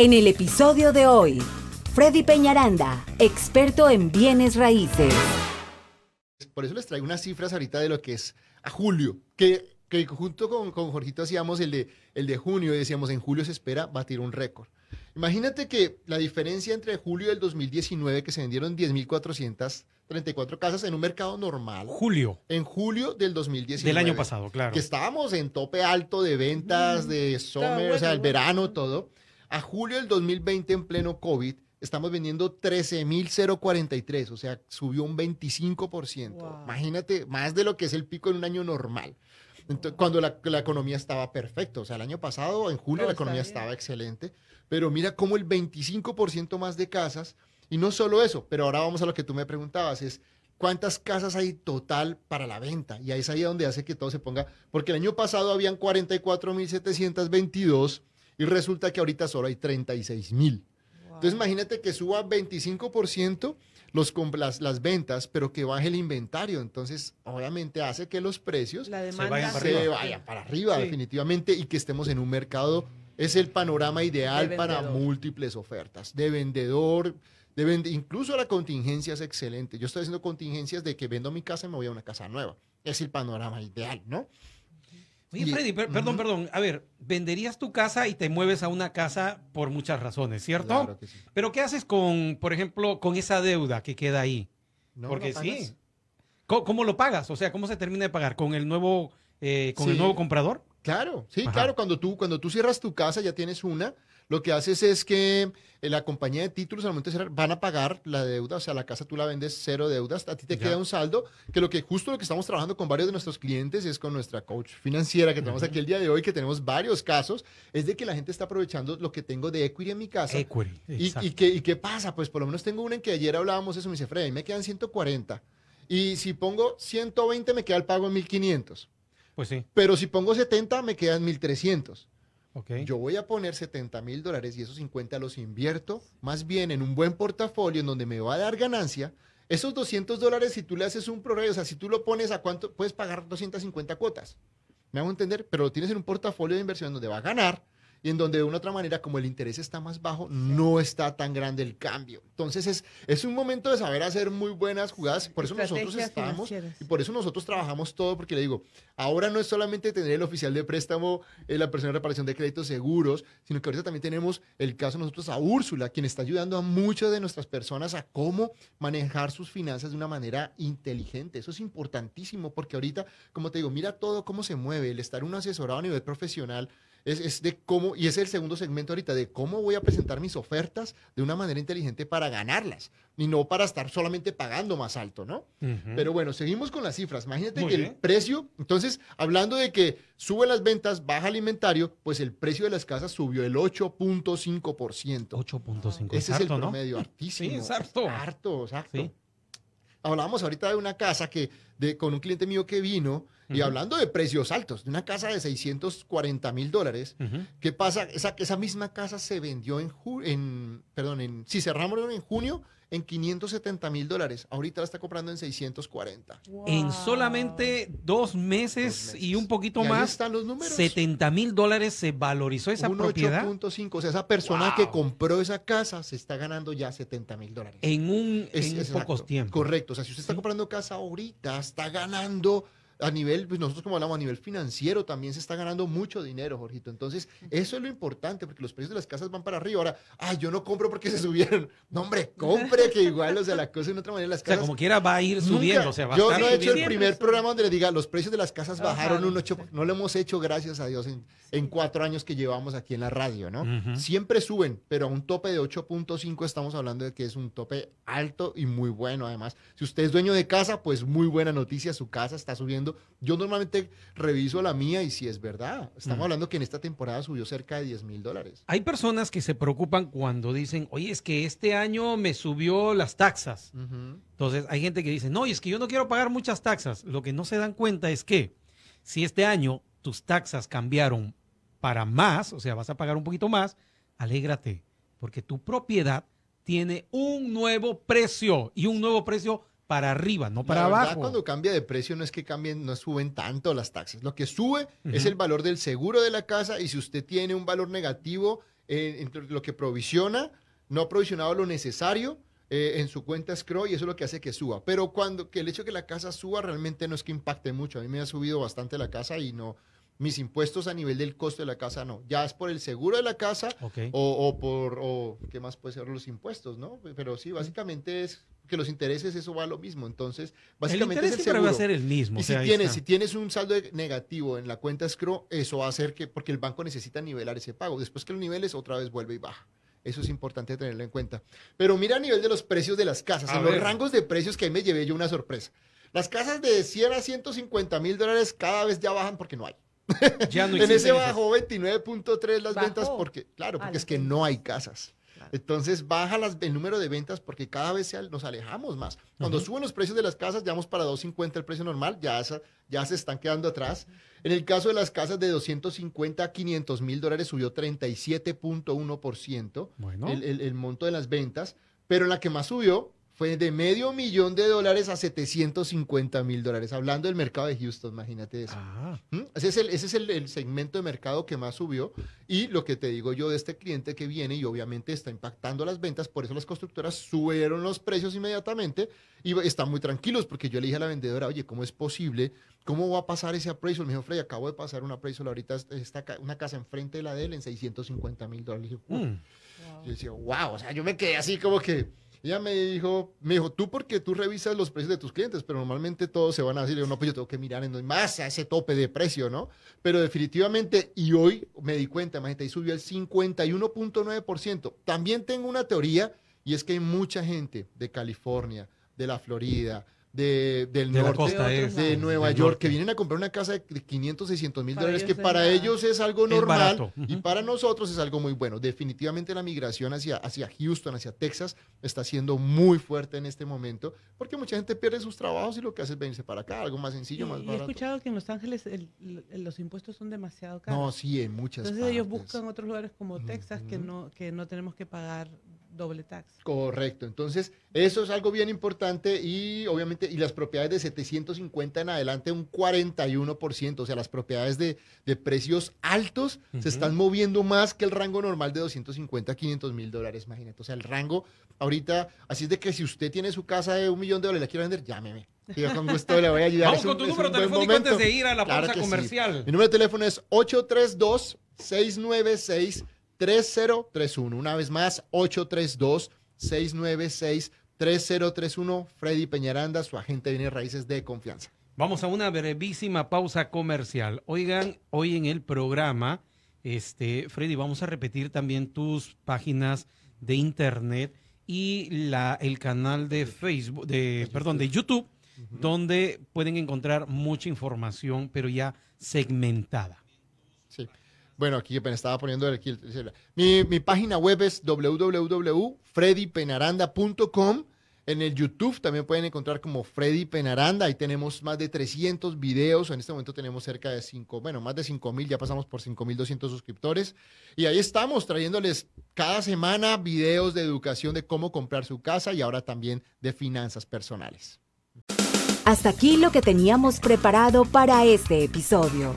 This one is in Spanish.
En el episodio de hoy, Freddy Peñaranda, experto en bienes raíces. Por eso les traigo unas cifras ahorita de lo que es a julio, que, que junto con, con Jorgito hacíamos el de, el de junio y decíamos en julio se espera batir un récord. Imagínate que la diferencia entre julio del 2019, que se vendieron 10.434 casas en un mercado normal. Julio. En julio del 2019. Del año pasado, claro. Que estábamos en tope alto de ventas, de summer, bueno, o sea, el bueno. verano, todo. A julio del 2020, en pleno COVID, estamos vendiendo 13.043, o sea, subió un 25%. Wow. Imagínate, más de lo que es el pico en un año normal. Entonces, cuando la, la economía estaba perfecta, o sea, el año pasado, en julio, Todo la economía estaba excelente, pero mira cómo el 25% más de casas, y no solo eso, pero ahora vamos a lo que tú me preguntabas, es cuántas casas hay total para la venta, y ahí es ahí donde hace que todo se ponga, porque el año pasado habían 44.722 y resulta que ahorita solo hay 36.000. Entonces imagínate que suba 25% los, las, las ventas, pero que baje el inventario. Entonces, obviamente hace que los precios La vayan demanda para se arriba. vayan para arriba, Sí. definitivamente, y que estemos en un mercado, es el panorama ideal De para múltiples ofertas. De vendedor, de incluso la contingencia es excelente. Yo estoy haciendo contingencias de que vendo mi casa y me voy a una casa nueva. Es el panorama ideal, ¿no? Oye, Freddy, per- perdón, perdón. A ver, venderías tu casa y te mueves a una casa por muchas razones, ¿cierto? Claro que sí. Pero ¿qué haces con, por ejemplo, con esa deuda que queda ahí? ¿No? Porque ¿No sí. ¿Cómo, cómo lo pagas? O sea, ¿cómo se termina de pagar? ¿Con el nuevo, eh, con el nuevo comprador? Claro, sí, Ajá. claro. Cuando tú, cuando tú cierras tu casa, ya tienes una, lo que haces es que eh, la compañía de títulos al momento de cerrar van a pagar la deuda, o sea, la casa tú la vendes cero deudas, a ti te Ya. queda un saldo, que lo que justo lo que estamos trabajando con varios de nuestros clientes es con nuestra coach financiera que tenemos aquí el día de hoy, que tenemos varios casos, es de que la gente está aprovechando lo que tengo de equity en mi casa. Equity. ¿Y, ¿Y qué pasa? Pues por lo menos tengo una en que ayer hablábamos eso, me dice, Freddy, me quedan 140. Y si pongo 120, me queda el pago en 1500. Pues sí. Pero si pongo 70, me quedan 1300. Yo voy a poner 70 mil dólares y esos 50 los invierto más bien en un buen portafolio en donde me va a dar ganancia. Esos 200 dólares, si tú le haces un promedio, o sea, si tú lo pones a cuánto, puedes pagar 250 cuotas. ¿Me hago entender? Pero lo tienes en un portafolio de inversión donde va a ganar y en donde de una otra manera, como el interés está más bajo, no está tan grande el cambio. Entonces es, es un momento de saber hacer muy buenas jugadas. Por eso nosotros estamos y por eso nosotros trabajamos todo, porque le digo, ahora no es solamente tener el oficial de préstamo, eh, la persona de reparación de créditos seguros, sino que ahorita también tenemos el caso nosotros a Úrsula, quien está ayudando a muchas de nuestras personas a cómo manejar sus finanzas de una manera inteligente. Eso es importantísimo, porque ahorita, como te digo, mira todo cómo se mueve, el estar un asesorado a nivel profesional. Es, es de cómo, y es el segundo segmento ahorita, de cómo voy a presentar mis ofertas de una manera inteligente para ganarlas, y no para estar solamente pagando más alto, ¿no? Pero bueno, seguimos con las cifras. Imagínate Muy que bien. el precio, entonces, hablando de que suben las ventas, baja el inventario, pues el precio de las casas subió el 8.5%. 8.5. Ese es el harto, ¿no? promedio, hartísimo. Sí, es harto. Harto, exacto. Sí. Hablábamos ahorita de una casa que, de, con un cliente mío que vino, y hablando de precios altos, de una casa de 640 mil dólares. ¿Qué pasa? Esa, esa misma casa se vendió en, ju- en perdón, en, si cerramos en junio, en 570 mil dólares. Ahorita la está comprando en 640. En Wow. solamente dos meses, Dos meses. y un poquito Y ahí más, están los números. 70 mil dólares se valorizó esa Un propiedad 8.5. O sea, esa persona Wow. que compró esa casa se está ganando ya 70 mil dólares. en un Es- en pocos tiempos. Correcto. O sea, si usted está Sí. comprando casa ahorita, está ganando a nivel, pues nosotros como hablamos, a nivel financiero también se está ganando mucho dinero, Jorgito. Entonces, eso es lo importante, porque los precios de las casas van para arriba. Ahora, ah, yo no compro porque se subieron. No, hombre, compre, que igual, o sea, la cosa de otra manera, las O sea, casas... como quiera va a ir Nunca- subiendo, o sea, va a yo estar no he hecho el primer programa donde le diga los precios de las casas bajaron Bajaron, un 8, sí. no lo hemos hecho gracias a Dios en, en cuatro años que llevamos aquí en la radio, ¿no? Siempre suben, pero a un tope de 8.5 estamos hablando de que es un tope alto y muy bueno además. Si usted es dueño de casa, pues muy buena noticia, su casa está subiendo. Yo normalmente reviso la mía y si es verdad, estamos Mm. hablando que en esta temporada subió cerca de 10 mil dólares. Hay personas que se preocupan cuando dicen, oye, es que este año me subió las taxas. Entonces hay gente que dice, no, y es que yo no quiero pagar muchas taxas. Lo que no se dan cuenta es que si este año tus taxas cambiaron para más, o sea, vas a pagar un poquito más, alégrate, porque tu propiedad tiene un nuevo precio y un nuevo precio para arriba, no para La verdad, abajo. cuando cambia de precio no es que cambien, no suben tanto las taxas. Lo que sube es el valor del seguro de la casa y si usted tiene un valor negativo eh, entre lo que provisiona, no ha provisionado lo necesario eh, en su cuenta escrow y eso es lo que hace que suba. Pero cuando que el hecho de que la casa suba realmente no es que impacte mucho. A mí me ha subido bastante la casa y no, mis impuestos a nivel del costo de la casa no. Ya es por el seguro de la casa o, o por, o qué más puede ser los impuestos, ¿no? Pero sí, básicamente es que los intereses, eso va a lo mismo. Entonces, el básicamente interés es el siempre seguro. va a ser el mismo. Y o sea, si tienes, está. si tienes un saldo negativo en la cuenta escrow, eso va a hacer que, porque el banco necesita nivelar ese pago. Después que lo niveles, otra vez vuelve y baja. Eso es importante tenerlo en cuenta. Pero mira a nivel de los precios de las casas, A en ver. los rangos de precios que ahí me llevé yo una sorpresa. Las casas de 100 a 150 mil dólares cada vez ya bajan porque no hay. Ya no en ese bajó 29.3 las Bajó. ventas porque, claro, Ah, porque las es que no hay casas. Claro. Entonces baja las- el número de ventas porque cada vez se al- nos alejamos más. Cuando suben los precios de las casas, ya vamos para 250 el precio normal, ya, ya se están quedando atrás. En el caso de las casas de 250 a 500 mil dólares subió 37.1% Bueno, el, el- el monto de las ventas, pero la que más subió fue de medio millón de dólares a 750 mil dólares. Hablando del mercado de Houston, imagínate eso. ah, ¿Mm? Ese es, el, ese es el, el segmento de mercado que más subió y lo que te digo yo de este cliente que viene y obviamente está impactando las ventas, por eso las constructoras subieron los precios inmediatamente y están muy tranquilos porque yo le dije a la vendedora, oye, ¿cómo es posible? ¿Cómo va a pasar ese appraisal? Me dijo, Freddy, acabo de pasar un appraisal ahorita, está una casa enfrente de la de él en 650 mil dólares. "Uf". mm, Yo decía, wow, o sea, yo me quedé así como que... Ella me dijo, me dijo, tú porque tú revisas los precios de tus clientes, pero normalmente todos se van a decir, no, pues yo tengo que mirar en más a ese tope de precio, ¿no? Pero definitivamente, y hoy me di cuenta, imagínate, ahí subió el 51.9%. También tengo una teoría, y es que hay mucha gente de California, de la Florida, de, del de norte, costa de este. Nueva York, norte. que vienen a comprar una casa de de 500, 600 mil dólares, que para nada. ellos es algo normal y para nosotros es algo muy bueno. Definitivamente la migración hacia, hacia Houston, hacia Texas, está siendo muy fuerte en este momento, porque mucha gente pierde sus trabajos y lo que hace es venirse para acá, algo más Y, sencillo, más y he barato. escuchado que en Los Ángeles el- el- los impuestos son demasiado caros. No, sí, en muchas Entonces ellos buscan otros lugares como Texas que no que no tenemos que pagar doble tax. Correcto, entonces eso es algo bien importante y obviamente, y las propiedades de 750 en adelante un 41%, o sea, las propiedades de, de precios altos se están moviendo más que el rango normal de 250 a 500 mil dólares, imagínate, o sea, el rango ahorita, así es de que si usted tiene su casa de un millón de dólares y la quiere vender, llámeme, yo con gusto le voy a ayudar. Vamos Es un- con tu número telefónico momento. antes de ir a la Claro pausa que sí. comercial. Mi número de teléfono es 832-696-3031. Una vez más, 832-696-3031. Freddy Peñaranda, su agente de bienes raíces de confianza. Vamos a una brevísima pausa comercial. Oigan, hoy en el programa, este, Freddy, vamos a repetir también tus páginas de internet y la, el canal de Facebook, de, perdón, de YouTube, donde pueden encontrar mucha información, pero ya segmentada. Sí. Bueno, aquí estaba poniendo aquí mi, mi página web es www.freddypenaranda.com. En el YouTube también pueden encontrar como Freddy Penaranda. Ahí tenemos más de 300 videos. En este momento tenemos cerca de 5, bueno, más de 5 mil. Ya pasamos por 5.200 suscriptores. Y ahí estamos trayéndoles cada semana videos de educación de cómo comprar su casa y ahora también de finanzas personales. Hasta aquí lo que teníamos preparado para este episodio.